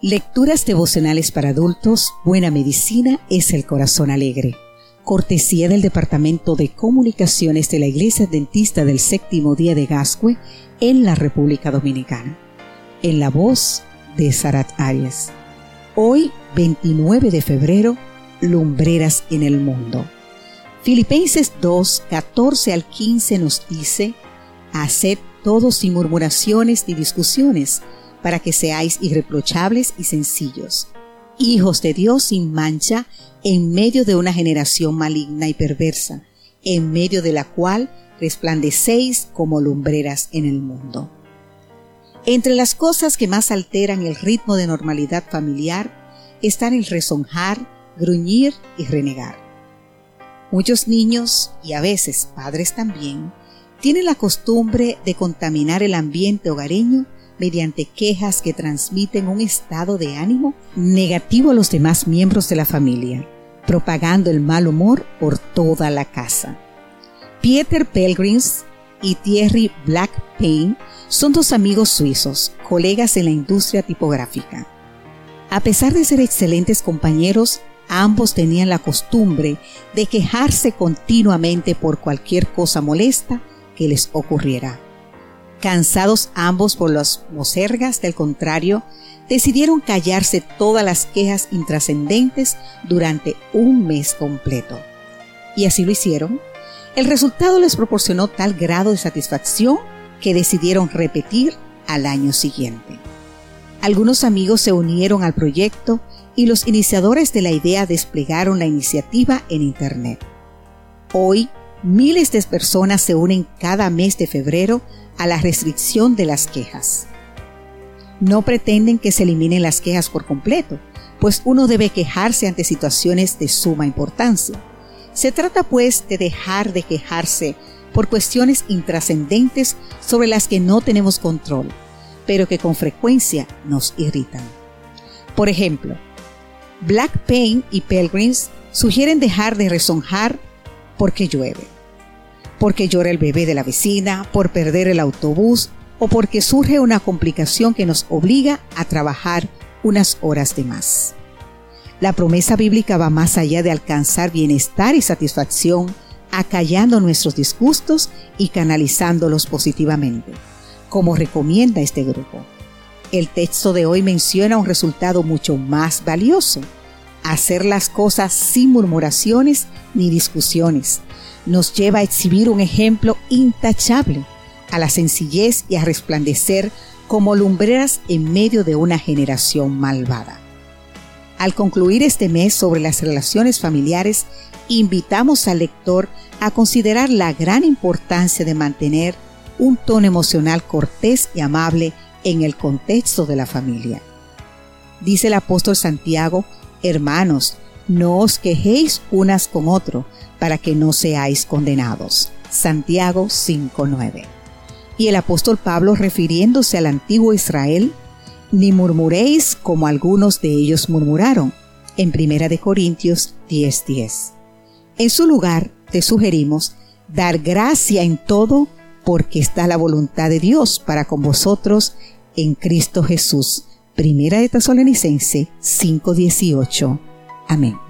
Lecturas devocionales para adultos, Buena Medicina es el Corazón Alegre. Cortesía del Departamento de Comunicaciones de la Iglesia Dentista del Séptimo Día de Gascue en la República Dominicana. En la voz de Sarat Arias. Hoy, 29 de febrero, lumbreras en el mundo. Filipenses 2, 14 al 15 nos dice, Haced todos sin murmuraciones ni discusiones, para que seáis irreprochables y sencillos, hijos de Dios sin mancha, en medio de una generación maligna y perversa, en medio de la cual resplandecéis como lumbreras en el mundo. Entre las cosas que más alteran el ritmo de normalidad familiar están el rezonjar, gruñir y renegar. Muchos niños, y a veces padres también, tienen la costumbre de contaminar el ambiente hogareño mediante quejas que transmiten un estado de ánimo negativo a los demás miembros de la familia, propagando el mal humor por toda la casa. Peter Pelgrims y Thierry Blackpain son dos amigos suizos, colegas en la industria tipográfica. A pesar de ser excelentes compañeros, ambos tenían la costumbre de quejarse continuamente por cualquier cosa molesta que les ocurriera. Cansados ambos por las mosergas del contrario, decidieron callarse todas las quejas intrascendentes durante un mes completo. Y así lo hicieron. El resultado les proporcionó tal grado de satisfacción que decidieron repetir al año siguiente. Algunos amigos se unieron al proyecto y los iniciadores de la idea desplegaron la iniciativa en Internet. Hoy, miles de personas se unen cada mes de febrero a la restricción de las quejas. No pretenden que se eliminen las quejas por completo, pues uno debe quejarse ante situaciones de suma importancia. Se trata pues de dejar de quejarse por cuestiones intrascendentes sobre las que no tenemos control, pero que con frecuencia nos irritan. Por ejemplo, Black Pain y Pelgrims sugieren dejar de rezonjar porque llueve porque llora el bebé de la vecina, por perder el autobús o porque surge una complicación que nos obliga a trabajar unas horas de más. La promesa bíblica va más allá de alcanzar bienestar y satisfacción, acallando nuestros disgustos y canalizándolos positivamente, como recomienda este grupo. El texto de hoy menciona un resultado mucho más valioso, hacer las cosas sin murmuraciones ni discusiones, nos lleva a exhibir un ejemplo intachable a la sencillez y a resplandecer como lumbreras en medio de una generación malvada. Al concluir este mes sobre las relaciones familiares, invitamos al lector a considerar la gran importancia de mantener un tono emocional cortés y amable en el contexto de la familia. Dice el apóstol Santiago, hermanos, no os quejéis unas con otro, para que no seáis condenados. Santiago 5.9. Y el apóstol Pablo refiriéndose al antiguo Israel, ni murmuréis como algunos de ellos murmuraron, en 1 de Corintios 10.10. En su lugar, te sugerimos dar gracia en todo, porque está la voluntad de Dios para con vosotros en Cristo Jesús. Primera de Tesalonicense 5:18. Amén.